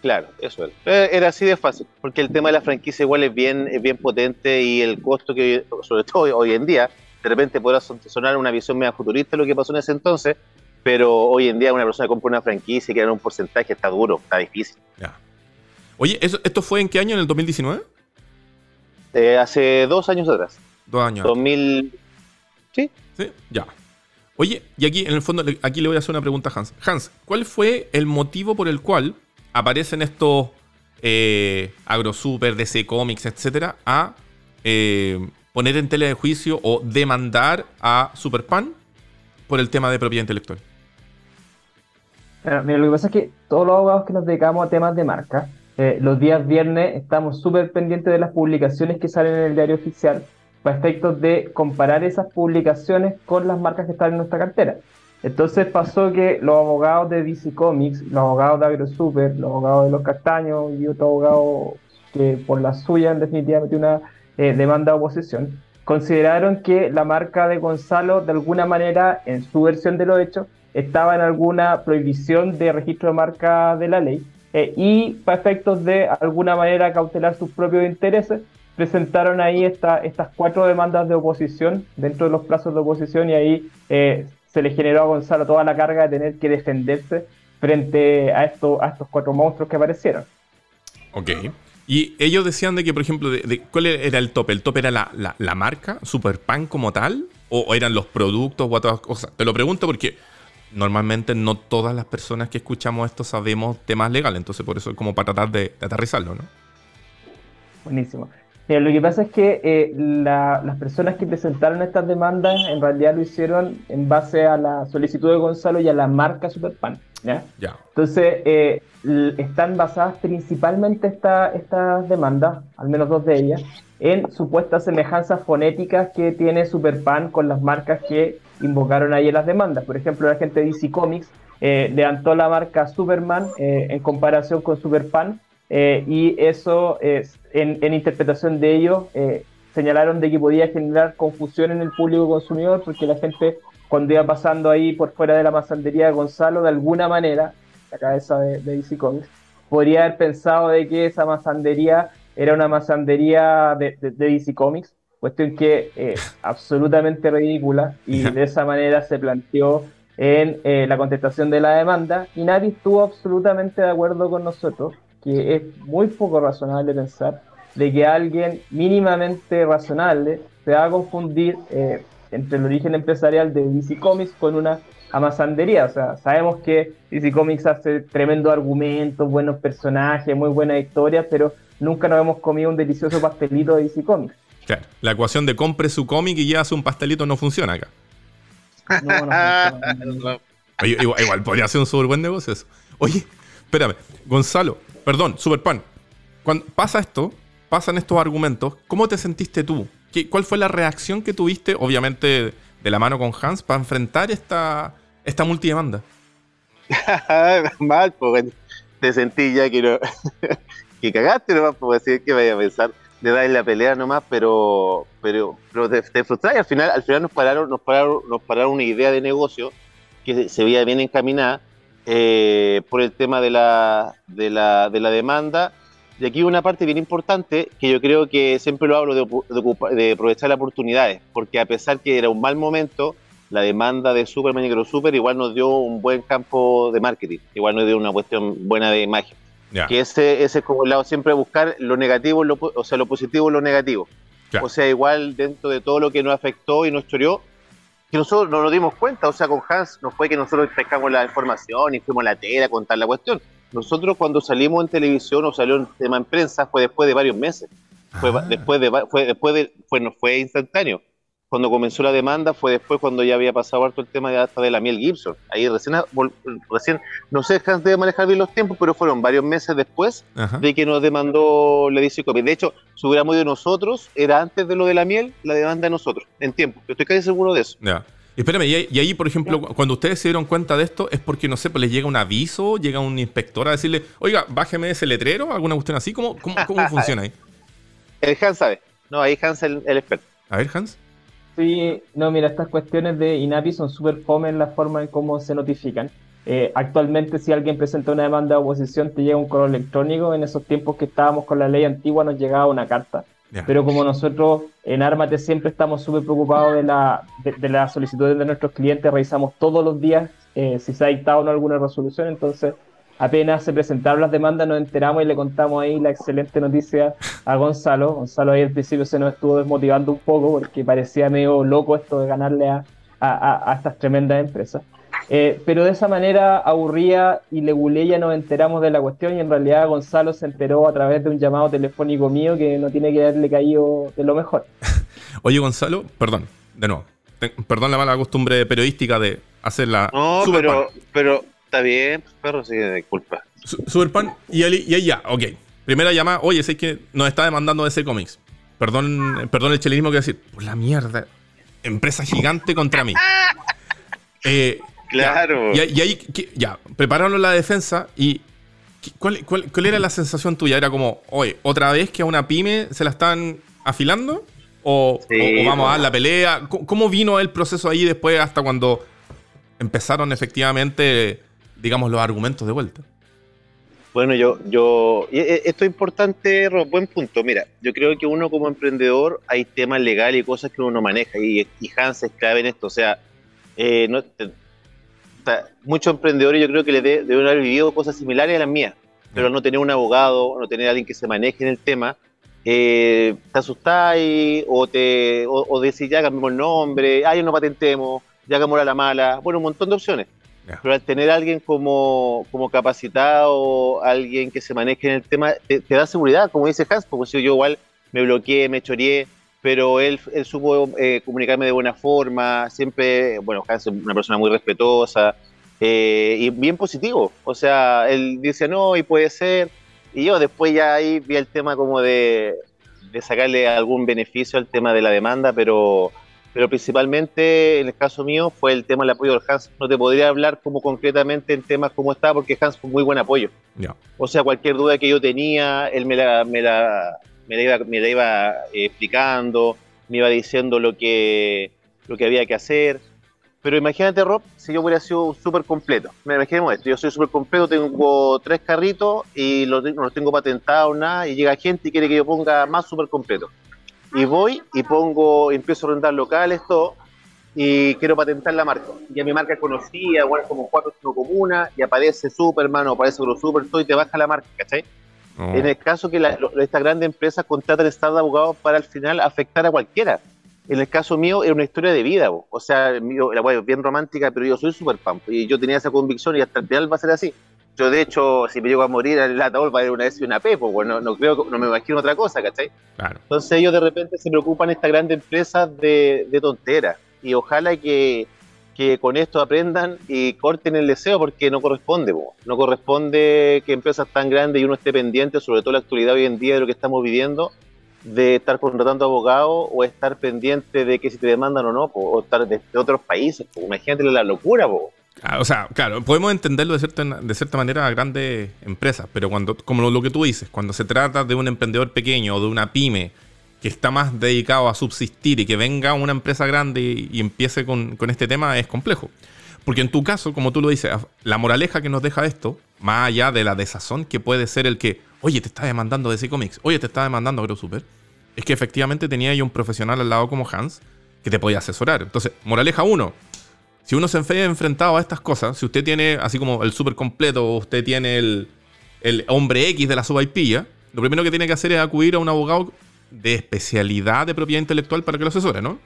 Claro, eso era. Eh, era así de fácil, porque el tema de la franquicia igual es bien, es bien potente y el costo que, sobre todo hoy en día, de repente podrá sonar una visión media futurista de lo que pasó en ese entonces, pero hoy en día una persona compra una franquicia y quiere un porcentaje está duro, está difícil. Ya. Oye, ¿esto fue en qué año? ¿En el 2019? Eh, hace dos años atrás. Dos años. 2000. Sí. Sí, ya. Oye, y aquí en el fondo, aquí le voy a hacer una pregunta a Hans. Hans, ¿cuál fue el motivo por el cual aparecen estos eh, AgroSuper, DC Comics, etcétera, a eh, poner en tela de juicio o demandar a Superpan por el tema de propiedad intelectual? mira, lo que pasa es que todos los abogados que nos dedicamos a temas de marca, eh, los días viernes estamos súper pendientes de las publicaciones que salen en el diario oficial para efectos de comparar esas publicaciones con las marcas que están en nuestra cartera. Entonces pasó que los abogados de DC Comics, los abogados de AgroSuper, los abogados de Los Castaños y otro abogado que por la suya en definitiva una eh, demanda de oposición, consideraron que la marca de Gonzalo de alguna manera en su versión de lo hecho estaba en alguna prohibición de registro de marca de la ley eh, y para efectos de alguna manera cautelar sus propios intereses presentaron ahí esta, estas cuatro demandas de oposición dentro de los plazos de oposición y ahí eh, se le generó a Gonzalo toda la carga de tener que defenderse frente a, esto, a estos cuatro monstruos que aparecieron. Ok. Y ellos decían de que, por ejemplo, de, ¿cuál era el tope? ¿El tope era la, la, la marca, Superpan como tal? ¿O, eran los productos o otras cosas? Te lo pregunto porque normalmente no todas las personas que escuchamos esto sabemos temas legales, entonces por eso es como para tratar de, de aterrizarlo, ¿no? Buenísimo lo que pasa es que eh, las personas que presentaron estas demandas en realidad lo hicieron en base a la solicitud de Gonzalo y a la marca Superpan. ¿ya? Entonces, eh, están basadas principalmente estas demandas, al menos dos de ellas, en supuestas semejanzas fonéticas que tiene Superpan con las marcas que invocaron ahí en las demandas. Por ejemplo, la gente de DC Comics eh, levantó la marca Superman en comparación con Superpan eh, y eso, es, en, interpretación de ello, eh, señalaron de que podía generar confusión en el público consumidor porque la gente cuando iba pasando ahí por fuera de la masandería de Gonzalo, de alguna manera, la cabeza de, de DC Comics, podría haber pensado de que esa masandería era una masandería de, de, DC Comics, cuestión que eh, *laughs* absolutamente ridícula y de esa manera se planteó en la contestación de la demanda y nadie estuvo absolutamente de acuerdo con nosotros que es muy poco razonable pensar de que alguien mínimamente razonable se va a confundir eh, entre el origen empresarial de DC Comics con una amasandería. O sea, sabemos que DC Comics hace tremendo argumentos, buenos personajes, muy buena historia, pero nunca nos hemos comido un delicioso pastelito de DC Comics. Claro, la ecuación de compre su cómic y ya hace un pastelito no funciona acá. No, no *laughs* igual, podría ser un súper buen negocio eso. Oye, espérame, Gonzalo, perdón, Superpan, cuando pasa esto, pasan estos argumentos, ¿cómo te sentiste tú? ¿Qué, ¿Cuál fue la reacción que tuviste, obviamente de la mano con Hans, para enfrentar esta, esta multidemanda? *laughs* Mal, pues te sentí ya que, no, *laughs* que cagaste nomás, pues decir que vaya a pensar de dar la pelea nomás, pero pero, pero te, te y al final, al final nos pararon, nos pararon, nos pararon una idea de negocio que se veía bien encaminada eh, por el tema de la, de, la, de la demanda. Y aquí una parte bien importante que yo creo que siempre lo hablo de, de, aprovechar las oportunidades, porque a pesar que era un mal momento, la demanda de Superman y Super igual nos dio un buen campo de marketing, igual nos dio una cuestión buena de imagen. Que ese, ese es como el lado siempre buscar lo negativo, o sea, lo positivo y lo negativo. O sea, igual dentro de todo lo que nos afectó y nos choreó, que nosotros no nos dimos cuenta, o sea, con Hans no fue que nosotros pescamos la información y fuimos a la tela a contar la cuestión. Nosotros cuando salimos en televisión o salió en tema en prensa fue después de varios meses. Fue ah. después de fue después de fue no fue instantáneo. Cuando comenzó la demanda fue después cuando ya había pasado harto el tema de hasta de la miel Gibson. Ahí recién recién no sé Hans debe manejar bien los tiempos, pero fueron varios meses después de que nos demandó la DC De hecho, si hubiéramos ido nosotros, era antes de lo de la miel, la demanda de nosotros, en tiempo. Yo estoy casi seguro de eso. Ya. Espérame, y, ahí, por ejemplo, cuando ustedes se dieron cuenta de esto, es porque, no sé, pues les llega un aviso, llega un inspector a decirle, oiga, bájeme ese letrero, alguna cuestión así. ¿Cómo, cómo, funciona ahí? *laughs* El Hans sabe. No, ahí Hans es el, experto. A ver, Hans. Sí, no, mira, estas cuestiones de INAPI son súper fome en la forma en cómo se notifican. Eh, actualmente, si alguien presenta una demanda de oposición, te llega un correo electrónico. En esos tiempos que estábamos con la ley antigua, nos llegaba una carta. Pero como nosotros en Armate siempre estamos súper preocupados de la, de, las solicitudes de nuestros clientes, revisamos todos los días eh, si se ha dictado o no alguna resolución. Entonces, apenas se presentaron las demandas, nos enteramos y le contamos ahí la excelente noticia a Gonzalo. Gonzalo ahí al principio se nos estuvo desmotivando un poco porque parecía medio loco esto de ganarle a, a, a estas tremendas empresas. Eh, pero de esa manera aburría y Leguleya nos enteramos de la cuestión y en realidad Gonzalo se enteró a través de un llamado telefónico mío que no tiene que haberle caído de lo mejor. *laughs* Oye Gonzalo, perdón, de nuevo, perdón la mala costumbre periodística de hacer la... No, pero, pero está bien, perro, sí, disculpa. Superpan y, y ahí ya, ok. Primera llamada, oye, sé que nos está demandando ese cómics. Perdón, perdón el chelenismo que decir, por la mierda, empresa gigante contra mí. *laughs* Eh, Claro. Y, ahí, ya, prepararon la defensa y ¿cuál, era la sensación tuya? ¿Era como, oye, otra vez que a una pyme se la están afilando? ¿O, vamos a dar la pelea? ¿Cómo, vino el proceso ahí después hasta cuando empezaron efectivamente, digamos, los argumentos de vuelta? Bueno, yo, yo, e, esto es importante, buen punto. Mira, yo creo que uno como emprendedor hay temas legales y cosas que uno no maneja y, Hans es clave en esto. O sea, eh, no, muchos emprendedores yo creo que le deben haber vivido cosas similares a las mías, pero no tener un abogado, no tener alguien que se maneje en el tema, eh, te asustáis o, te, o, decís ya cambiamos el nombre, ah, ya no patentemos, ya hagamos a la mala, bueno, un montón de opciones. Pero al tener alguien como, como capacitado, alguien que se maneje en el tema, te, da seguridad, como dice Hans, porque si yo igual me bloqueé, me choreé, pero él, él supo eh, comunicarme de buena forma, siempre, bueno, es una persona muy respetuosa eh, y bien positivo. O sea, él dice no y puede ser. Y yo después ya ahí vi el tema como de sacarle algún beneficio al tema de la demanda, pero, pero principalmente en el caso mío fue el tema del apoyo del Hans. No te podría hablar como concretamente en temas como está, porque Hans fue muy buen apoyo. O sea, cualquier duda que yo tenía, él me la, me la, me la iba, me iba eh, explicando, me iba diciendo lo que, lo que había que hacer. Pero imagínate, Rob, si yo hubiera sido súper completo. Me imaginemos esto, yo soy súper completo, tengo tres carritos y no los tengo patentados, nada, y llega gente y quiere que yo ponga más súper completo. Y voy y pongo, empiezo a rentar locales, todo, y quiero patentar la marca. Y a mi marca conocía, bueno, como cuatro o cinco comunas, y aparece Superman o aparece Super, todo, y te baja la marca, ¿cachai? Oh. En el caso que la, esta grande empresa contrata el Estado de abogados para al final afectar a cualquiera. En el caso mío era una historia de vida, o sea, mío, la web bien romántica, pero yo soy súper fan y yo tenía esa convicción y hasta el final va a ser así. Yo de hecho, si me llego a morir en el ataúd va a haber una vez y una P, pues no, no creo, no me imagino otra cosa, ¿cachai? Entonces ellos de repente se preocupan esta grande empresa de, de tonteras y ojalá que que con esto aprendan y corten el deseo porque no corresponde, no corresponde que empresas tan grandes y uno esté pendiente, sobre todo en la actualidad hoy en día de lo que estamos viviendo, de estar contratando abogados o estar pendiente de que si te demandan o no, o estar de, otros países, imagínate la locura. Ah, o sea, claro, podemos entenderlo de cierta, de cierta manera a grandes empresas, pero cuando, como lo que tú dices, cuando se trata de un emprendedor pequeño o de una pyme, que está más dedicado a subsistir y que venga una empresa grande y, empiece con, este tema es complejo. Porque en tu caso, como tú lo dices, la moraleja que nos deja esto, más allá de la desazón que puede ser el que, oye, te está demandando DC Comics, oye, te está demandando AgroSuper, es que efectivamente tenía ahí un profesional al lado como Hans que te podía asesorar. Entonces, moraleja uno, si uno se ve enfrentado a estas cosas, si usted tiene así como el super completo o usted tiene el, el hombre X de la subaipilla, lo primero que tiene que hacer es acudir a un abogado de especialidad de propiedad intelectual para que lo asesore, ¿no?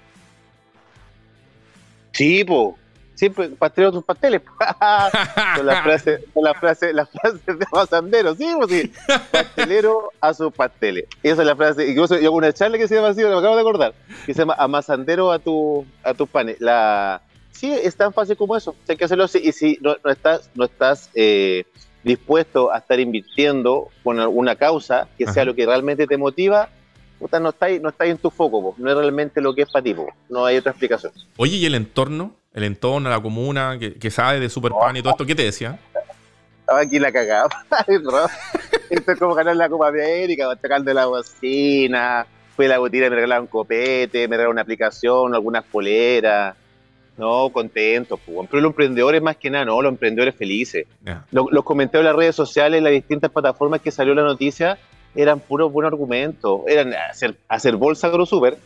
Sí, pues. Siempre pastelero tus pasteles. *laughs* con la frase, con la frase, la frase de Amasandero, sí, pues sí. Pastelero a sus pasteles. Esa es la frase. Incluso yo hago una charla que se llama así, me acabo de acordar, que se llama Amasandero a tu, a tus panes. La, sí, es tan fácil como eso. hay que hacerlo así. Y si no, no estás, no estás eh, dispuesto a estar invirtiendo con alguna causa que sea lo que realmente te motiva, no está, ahí, no está en tu foco, no es realmente lo que es para ti, no hay otra explicación. Oye, ¿y el entorno? El entorno, la comuna, que, sabe de Superpan y todo esto, ¿qué te decía? Estaba aquí la cagada. *laughs* Esto es como ganar la Copa América, tocando la bocina, Fue la botina, me regalaron copete, me regalaron una aplicación, algunas poleras. No, contentos, pues, pero los emprendedores más que nada, no, los emprendedores felices. Los, comentarios en las redes sociales, en las distintas plataformas que salió la noticia, eran puros buenos argumentos. Eran hacer, hacer bolsa AgroSuper,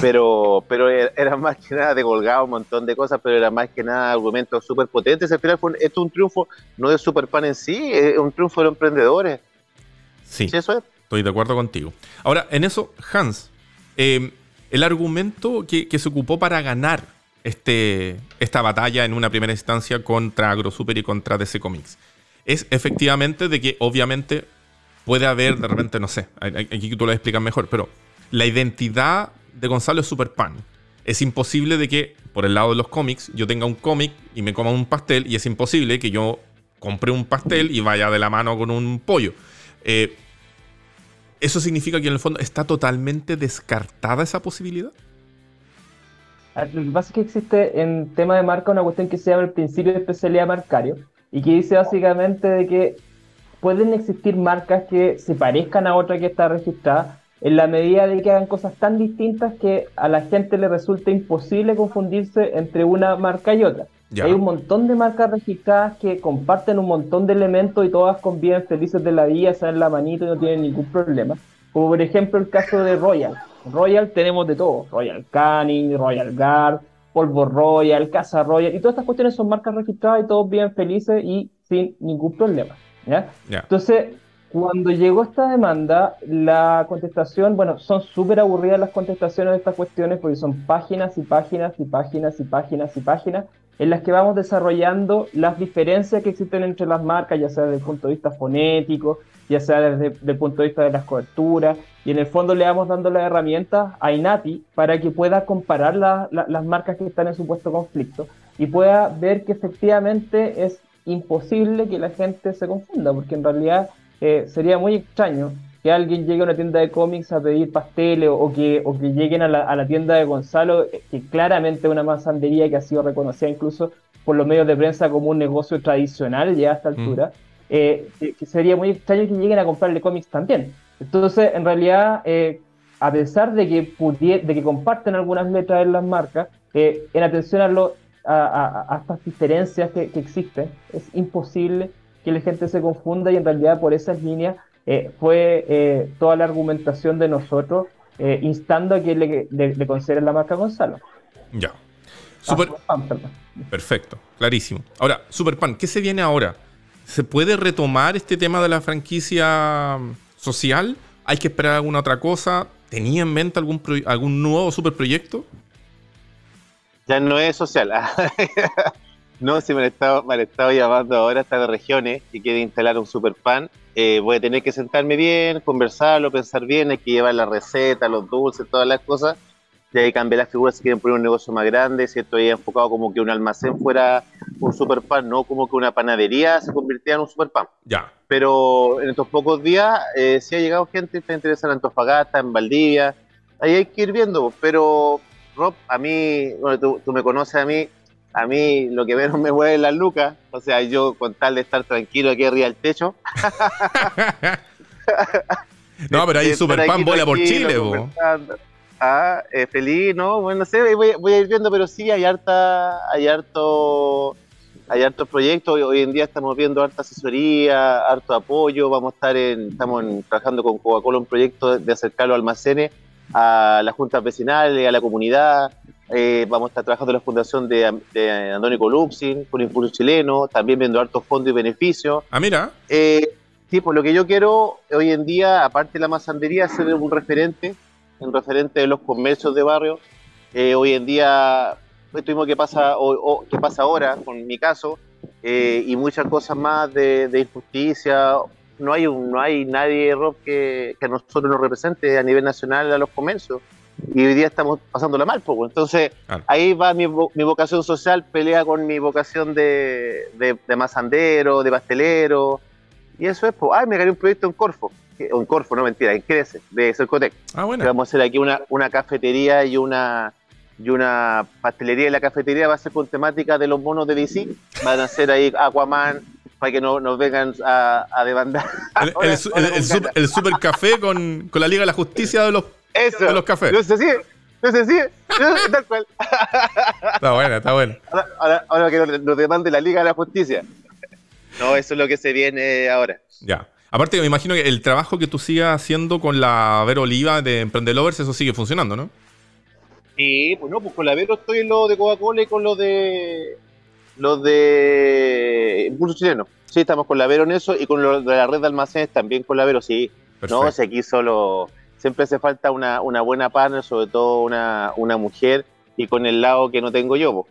pero, pero era más que nada de colgado un montón de cosas, pero era más que nada argumentos súper potentes. Al final fue, esto es un triunfo no de Superpan en sí, es un triunfo de los emprendedores. Sí, eso es? estoy de acuerdo contigo. Ahora, en eso, Hans, eh, el argumento que, se ocupó para ganar este, esta batalla en una primera instancia contra AgroSuper y contra DC Comics es efectivamente de que obviamente puede haber de repente, no sé, aquí tú lo explicas mejor, pero la identidad de Gonzalo es super pan. Es imposible de que, por el lado de los cómics, yo tenga un cómic y me coma un pastel, y es imposible que yo compre un pastel y vaya de la mano con un pollo. Eh, ¿Eso significa que en el fondo está totalmente descartada esa posibilidad? Ah, lo que pasa es que existe en tema de marca una cuestión que se llama el principio de especialidad marcario y que dice básicamente de que pueden existir marcas que se parezcan a otra que está registrada, en la medida de que hagan cosas tan distintas que a la gente le resulta imposible confundirse entre una marca y otra. Hay un montón de marcas registradas que comparten un montón de elementos y todas conviven felices de la vida, en la manito y no tienen ningún problema. Como por ejemplo el caso de Royal. Royal tenemos de todo. Royal Canin, Royal Guard, Polvo Royal, Casa Royal. Y todas estas cuestiones son marcas registradas y todos viven felices y sin ningún problema. ¿ya? Entonces, cuando llegó esta demanda, la contestación, bueno, son súper aburridas las contestaciones de estas cuestiones porque son páginas y páginas y páginas y páginas y páginas en las que vamos desarrollando las diferencias que existen entre las marcas, ya sea desde el punto de vista fonético, ya sea desde, el punto de vista de las coberturas, y en el fondo le vamos dando las herramientas a Inati para que pueda comparar las marcas que están en supuesto conflicto y pueda ver que efectivamente es imposible que la gente se confunda, porque en realidad eh, sería muy extraño que alguien llegue a una tienda de cómics a pedir pasteles o que, o que lleguen a la, a la tienda de Gonzalo, eh, que claramente es una masandería que ha sido reconocida incluso por los medios de prensa como un negocio tradicional ya a esta mm. altura, eh, que sería muy extraño que lleguen a comprarle cómics también. Entonces, en realidad, a pesar de que, de que comparten algunas letras en las marcas, en atención a, lo, a, a, estas diferencias que, que existen, es imposible que la gente se confunda y en realidad por esas líneas eh, fue eh, toda la argumentación de nosotros eh, instando a que le, le, consideren la marca Gonzalo. Ya. Ah, Super... Perfecto, clarísimo. Ahora, Superpan, ¿qué se viene ahora? ¿Se puede retomar este tema de la franquicia social? ¿Hay que esperar alguna otra cosa? ¿Tenía en mente algún, algún nuevo superproyecto? Ya no es social. *laughs* No, si me han estado, me estado llamando ahora hasta de regiones y quiere instalar un super pan, eh, voy a tener que sentarme bien, conversarlo, pensar bien, hay que llevar la receta, los dulces, todas las cosas. Y ahí cambiar las figuras si quieren poner un negocio más grande, ¿cierto? Ahí enfocado como que un almacén fuera un super pan, no como que una panadería se convirtiera en un super pan. Ya. Pero en estos pocos días eh, sí ha llegado gente, está interesada en Antofagasta, en Valdivia. Ahí hay que ir viendo, pero Rob, a mí, bueno, tú, tú me conoces a mí, a mí lo que menos me mueve es las lucas, o sea, yo con tal de estar tranquilo aquí arriba del techo. *laughs* no, pero ahí Super Pan vuela por Chile, Ah, eh, feliz, ¿no? Bueno, no sé, voy, a ir viendo, pero sí, hay harta, hay harto, hay hartos proyectos. Hoy, en día estamos viendo harta asesoría, harto apoyo. Vamos a estar en, estamos trabajando con Coca-Cola un proyecto de acercar los almacenes a las juntas vecinales, a la comunidad. Eh, vamos a estar trabajando en la fundación de, de Andónico Luxin, con Impulso Chileno, también viendo hartos fondos y beneficios. Ah, mira. Eh, sí, pues lo que yo quiero hoy en día, aparte de la masandería, es ser un referente, un referente de los comercios de barrio. Eh, hoy en día, esto mismo que pasa, o, que pasa ahora, con mi caso, eh, y muchas cosas más de, injusticia. No hay, un, no hay nadie, Rob, que, que a nosotros nos represente a nivel nacional a los comercios y hoy día estamos pasándola mal, poco. Entonces, ahí va mi, mi, vocación social, pelea con mi vocación de, de, de masandero, de pastelero. Y eso es, pues, ay, me gané un proyecto en Corfo. En Corfo, no mentira, en Crece, de Cercotec. Ah, bueno. vamos a hacer aquí una, una cafetería y una y una pastelería y la cafetería va a ser con temática de los monos de DC. Van a hacer ahí Aquaman, para que no nos vengan a, a demandar. El, el, super, café con, con, la Liga de la Justicia de los Eso. De los cafés. No sé si, no sé si, tal cual. Está buena, está buena. Ahora, ahora, ahora que nos demande la Liga de la Justicia. No, eso es lo que se viene ahora. Ya. Aparte, me imagino que el trabajo que tú sigas haciendo con la Vero Oliva de Emprendelovers, eso sigue funcionando, ¿no? Sí, pues no, pues con la Vero estoy en lo de Coca-Cola y con lo de. Los de Impulso Chileno. Sí, estamos con la Vero en eso y con lo de la red de almacenes también con la Vero, sí. Perfecto. No, si aquí solo. Siempre hace falta una, una buena partner, sobre todo una, una mujer, y con el lado que no tengo yo,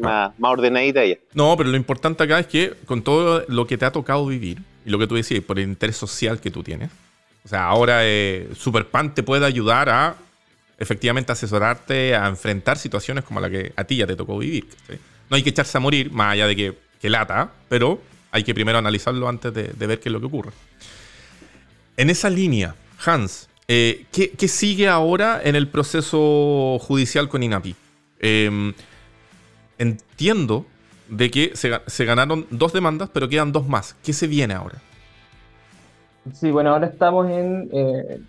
más, más ordenadita ella. No, pero lo importante acá es que con todo lo que te ha tocado vivir y lo que tú decías, por el interés social que tú tienes, o sea, ahora eh, Superpan te puede ayudar a efectivamente asesorarte a enfrentar situaciones como la que a ti ya te tocó vivir. ¿sí? No hay que echarse a morir, más allá de que, que lata, pero hay que primero analizarlo antes de, de ver qué es lo que ocurre. En esa línea, Hans, eh, ¿qué, sigue ahora en el proceso judicial con INAPI? Eh, entiendo de que se ganaron dos demandas, pero quedan dos más. ¿Qué se viene ahora? Sí, bueno, ahora estamos en, eh,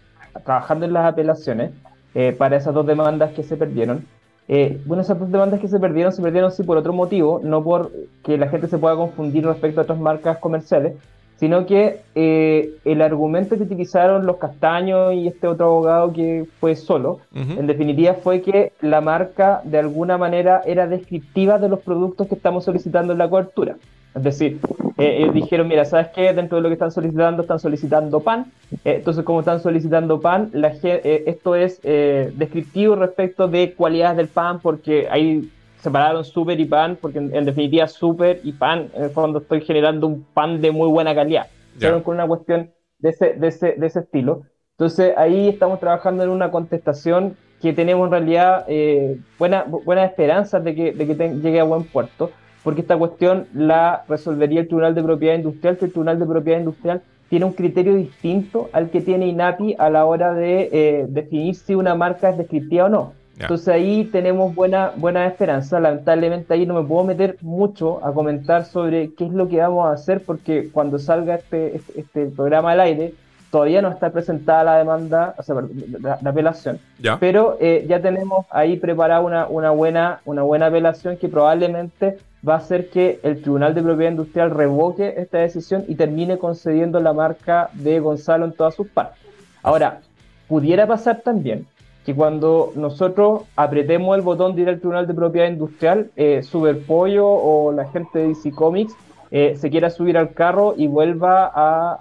trabajando en las apelaciones eh, para esas dos demandas que se perdieron. Eh, bueno, esas dos demandas que se perdieron, se perdieron sí por otro motivo, no por que la gente se pueda confundir respecto a otras marcas comerciales, sino que eh, el argumento que utilizaron los castaños y este otro abogado que fue solo, en definitiva fue que la marca de alguna manera era descriptiva de los productos que estamos solicitando en la cobertura. Es decir, eh, ellos dijeron, mira, ¿sabes qué? Dentro de lo que están solicitando, están solicitando pan. Eh, entonces, como están solicitando pan, la, eh, esto es eh, descriptivo respecto de cualidades del pan, porque ahí separaron super y pan, porque en, en definitiva super y pan, en el fondo estoy generando un pan de muy buena calidad. Hicieron con una cuestión de ese, de ese, de ese estilo. Entonces ahí estamos trabajando en una contestación que tenemos en realidad eh, buena- buenas esperanzas de que, de que te- llegue a buen puerto, porque esta cuestión la resolvería el Tribunal de Propiedad Industrial, que el Tribunal de Propiedad Industrial tiene un criterio distinto al que tiene INAPI a la hora de eh, definir si una marca es descriptiva o no. Entonces ahí tenemos buena, buena esperanza. Lamentablemente ahí no me puedo meter mucho a comentar sobre qué es lo que vamos a hacer porque cuando salga este, este, este programa al aire todavía no está presentada la demanda, o sea, la apelación. ¿Ya? Pero eh, ya tenemos ahí preparada una, una, buena, una buena apelación que probablemente va a hacer que el Tribunal de Propiedad Industrial revoque esta decisión y termine concediendo la marca de Gonzalo en todas sus partes. Ahora, pudiera pasar también que cuando nosotros apretemos el botón de ir al Tribunal de Propiedad Industrial, eh, Superpollo o la gente de DC Comics eh, se quiera subir al carro y vuelva a,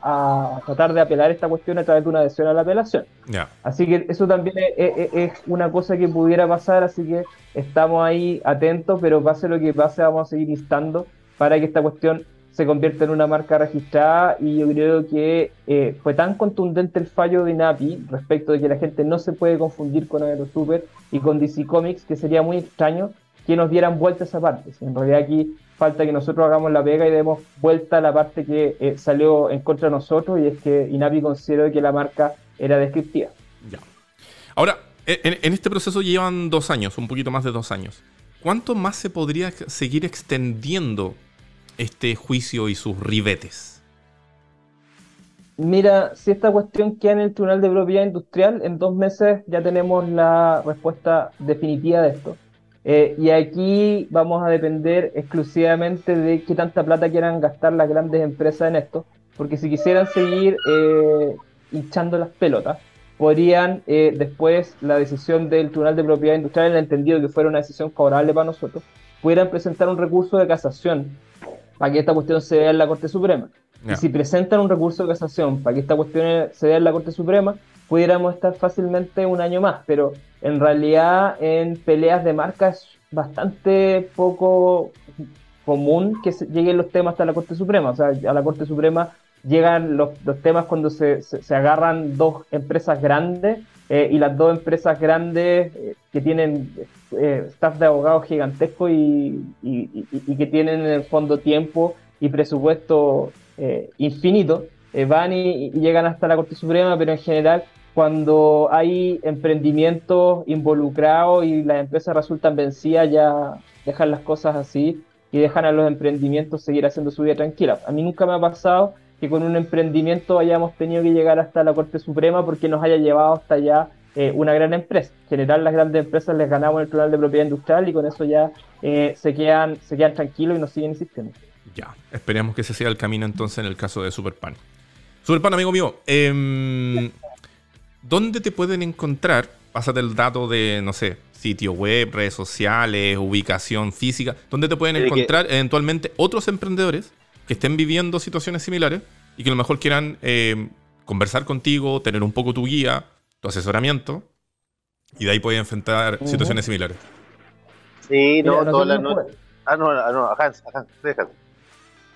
a tratar de apelar esta cuestión a través de una adhesión a la apelación. Ya. Así que eso también es, es- es una cosa que pudiera pasar, así que estamos ahí atentos, pero pase lo que pase, vamos a seguir instando para que esta cuestión se convierta en una marca registrada y yo creo que eh, fue tan contundente el fallo de INAPI respecto de que la gente no se puede confundir con Aerosuper y con DC Comics que sería muy extraño que nos dieran vuelta esa parte. En realidad aquí falta que nosotros hagamos la pega y demos vuelta a la parte que eh, salió en contra de nosotros y es que INAPI consideró que la marca era descriptiva. Ya. Ahora, en, en este proceso llevan dos años, un poquito más de dos años. ¿Cuánto más se podría seguir extendiendo este juicio y sus ribetes? Mira, si esta cuestión queda en el Tribunal de Propiedad Industrial, en dos meses ya tenemos la respuesta definitiva de esto. Eh, y aquí vamos a depender exclusivamente de qué tanta plata quieran gastar las grandes empresas en esto, porque si quisieran seguir eh, hinchando las pelotas, podrían eh, después la decisión del Tribunal de Propiedad Industrial, en el entendido que fuera una decisión favorable para nosotros, pudieran presentar un recurso de casación para que esta cuestión se vea en la Corte Suprema. Y si presentan un recurso de casación para que esta cuestión se vea en la Corte Suprema, pudiéramos estar fácilmente un año más, pero en realidad en peleas de marca es bastante poco común que lleguen los temas hasta la Corte Suprema. O sea, a la Corte Suprema llegan los, los temas cuando se, se- se agarran dos empresas grandes eh, y las dos empresas grandes eh, que tienen eh, staff de abogados gigantesco y, que tienen en el fondo tiempo y presupuesto eh, infinito, eh, van y llegan hasta la Corte Suprema, pero en general cuando hay emprendimientos involucrados y las empresas resultan vencidas, ya dejan las cosas así y dejan a los emprendimientos seguir haciendo su vida tranquila. A mí nunca me ha pasado que con un emprendimiento hayamos tenido que llegar hasta la Corte Suprema porque nos haya llevado hasta allá una gran empresa. En general, las grandes empresas les ganamos el tribunal de propiedad industrial y con eso ya se, quedan, se quedan tranquilos y no siguen insistiendo. Ya, esperemos que ese sea el camino entonces en el caso de Superpan. Superpan, amigo mío, eh, ¿dónde te pueden encontrar? Pásate el dato de, no sé, sitio web, redes sociales, ubicación física, ¿dónde te pueden encontrar eventualmente otros emprendedores que estén viviendo situaciones similares y que a lo mejor quieran eh, conversar contigo, tener un poco tu guía, tu asesoramiento, y de ahí pueden enfrentar situaciones similares. Sí, no, todas las noches. Ah, no, ah, no, a Hans, a Hans, déjate.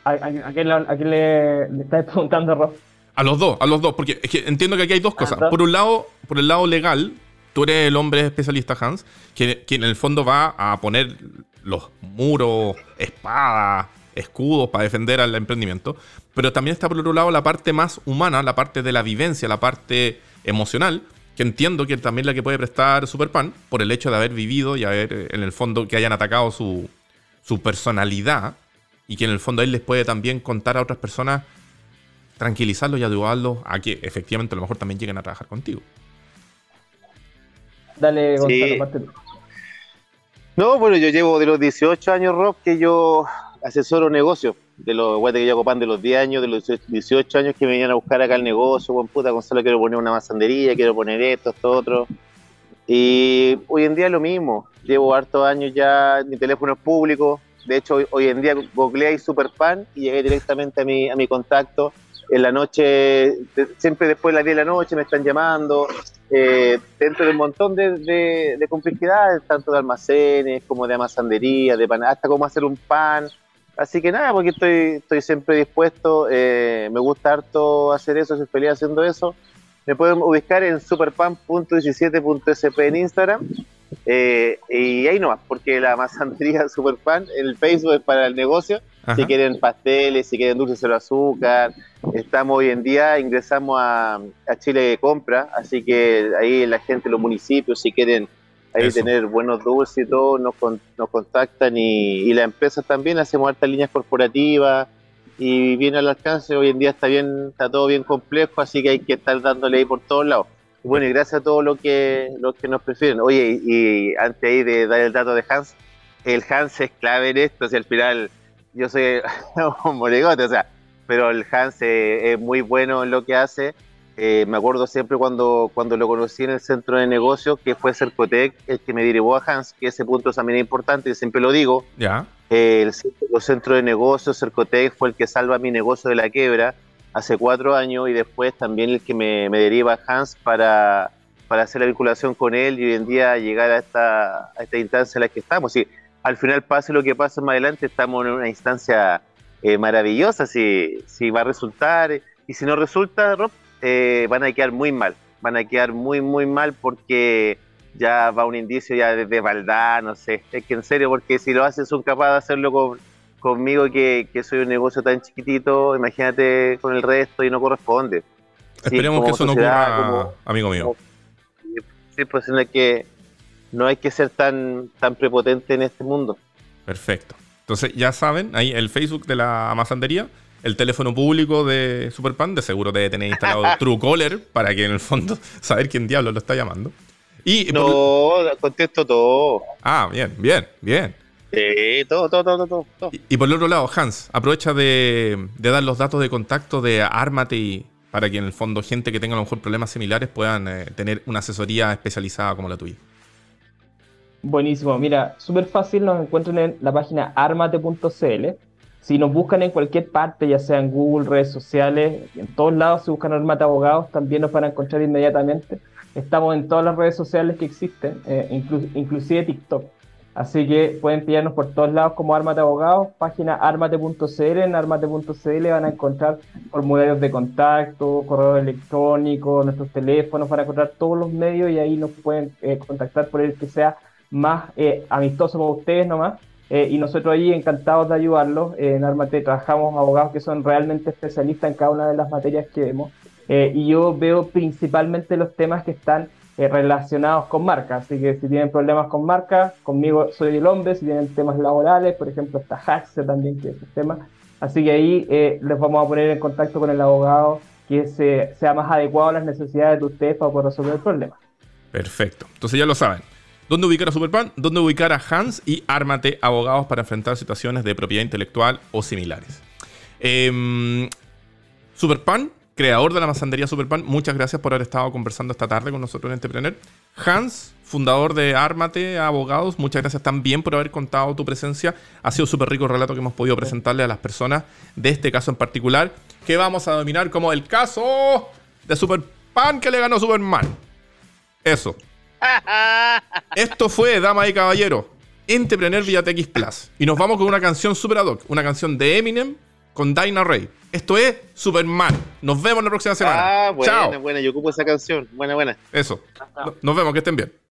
¿A, quién, le, le estás preguntando, Rob? A los dos, a los dos, porque es que entiendo que aquí hay dos cosas. Por un lado, por el lado legal, tú eres el hombre especialista, Hans, que, en el fondo va a poner los muros, espadas, escudos para defender al emprendimiento. Pero también está por otro lado la parte más humana, la parte de la vivencia, la parte emocional, que entiendo que también la que puede prestar Superpan, por el hecho de haber vivido y haber, en el fondo, que hayan atacado su, su personalidad y que en el fondo él les puede también contar a otras personas, tranquilizarlos y ayudarlos a que efectivamente a lo mejor también lleguen a trabajar contigo. Dale, Gonzalo, No, bueno, yo llevo de los 18 años, Rob, que yo asesoro negocios. De los guates que yo copan de los 10 años, de los 18 años que me venían a buscar acá el negocio, buen puta, Gonzalo, quiero poner una masandería, quiero poner esto, esto, otro. Y hoy en día es lo mismo. Llevo hartos años ya, mi teléfono es público, de hecho, hoy, en día googleé Superpan y llegué directamente a mi, a mi contacto. En la noche, siempre después de las 10 de la noche me están llamando, eh, dentro de un montón de, de, complejidades, tanto de almacenes como de amasandería, de pan, hasta cómo hacer un pan. Así que nada, porque estoy, estoy siempre dispuesto, eh, me gusta harto hacer eso, soy feliz haciendo eso. Me pueden ubicar en superpan.17.sp en Instagram eh, y ahí no porque la masantería *laughs* Superpan, el Facebook es para el negocio. Si quieren pasteles, si quieren dulces de azúcar. Estamos hoy en día, ingresamos a, Chile de Compra, así que ahí la gente, los municipios, si quieren ahí tener buenos dulces y todo, nos, nos contactan y, y las empresas también hacemos hartas líneas corporativas y viene al alcance. Hoy en día está bien, está todo bien complejo, así que hay que estar dándole ahí por todos lados. Bueno, y gracias a todos los que, los que nos prefieren. Oye, y, antes ahí de dar el dato de Hans, el Hans es clave en esto, o sea, al final yo soy *laughs* un molegote, o sea, pero el Hans es, muy bueno en lo que hace. Eh, me acuerdo siempre cuando, cuando lo conocí en el centro de negocios, que fue Cercotec, el que me derivó a Hans, que ese punto también es importante, y siempre lo digo. Ya. el, centro de negocios, Cercotec, fue el que salva mi negocio de la quiebra hace cuatro años y después también el que me, deriva Hans para, para, hacer la vinculación con él y hoy en día llegar a esta, a esta instancia en la que estamos. Y al final, pase lo que pase más adelante, estamos en una instancia eh, maravillosa, si, si va a resultar, y si no resulta, Rob, eh, van a quedar muy mal, van a quedar muy, muy mal porque ya va un indicio ya de, de maldad, no sé, es que en serio, porque si lo hacen son capaces de hacerlo con conmigo que, soy un negocio tan chiquitito, imagínate con el resto y no corresponde. Esperemos que eso no ocurra, amigo mío. sí, pues no hay que, no hay que ser tan, tan prepotente en este mundo. Perfecto. Entonces, ya saben, ahí el Facebook de la Amazandería, el teléfono público de Superpan, de seguro debe tener instalado *laughs* Truecaller para que en el fondo *laughs* saber quién diablo lo está llamando. Y no, contesto todo. Ah, bien, bien, bien. Sí, todo, todo, todo, todo. Y, por el otro lado, Hans, aprovecha de, dar los datos de contacto de Armate y para que en el fondo gente que tenga a lo mejor problemas similares puedan eh, tener una asesoría especializada como la tuya. Buenísimo, mira, súper fácil, nos encuentran en la página armate.cl. Si nos buscan en cualquier parte, ya sea en Google, redes sociales, en todos lados, si buscan Armate Abogados, también nos van a encontrar inmediatamente. Estamos en todas las redes sociales que existen, eh, inclusive TikTok. Así que pueden pillarnos por todos lados como Armate Abogados, página armate.cl, en armate.cl van a encontrar formularios de contacto, correo electrónico, nuestros teléfonos, van a encontrar todos los medios y ahí nos pueden eh, contactar por el que sea más eh, amistoso para ustedes nomás. Eh, y nosotros ahí encantados de ayudarlos. en Armate trabajamos abogados que son realmente especialistas en cada una de las materias que vemos. y yo veo principalmente los temas que están eh, relacionados con marcas. Así que si tienen problemas con marcas, conmigo soy el hombre. Si tienen temas laborales, por ejemplo, está Haxe también, que es el tema. Así que ahí eh, les vamos a poner en contacto con el abogado que se, sea más adecuado a las necesidades de ustedes para poder resolver el problema. Perfecto. Entonces ya lo saben. ¿Dónde ubicar a Superpan? ¿Dónde ubicar a Hans? Y ármate abogados para enfrentar situaciones de propiedad intelectual o similares. Eh, Superpan, creador de la masandería Superpan, muchas gracias por haber estado conversando esta tarde con nosotros en Entrepreneur. Hans, fundador de Ármate Abogados, muchas gracias también por haber contado tu presencia. Ha sido súper rico el relato que hemos podido presentarle a las personas de este caso en particular, que vamos a dominar como el caso de Superpan que le ganó Superman. Eso. *laughs* Esto fue, damas y caballeros, Entrepreneur Vía TX Plus. Y nos vamos con una canción super ad hoc, una canción de Eminem con Dinah Ray. Esto es Superman. Nos vemos la próxima semana. Ah, buena, Chao. buena, yo ocupo esa canción. Buena, buena. Eso. Nos vemos, que estén bien.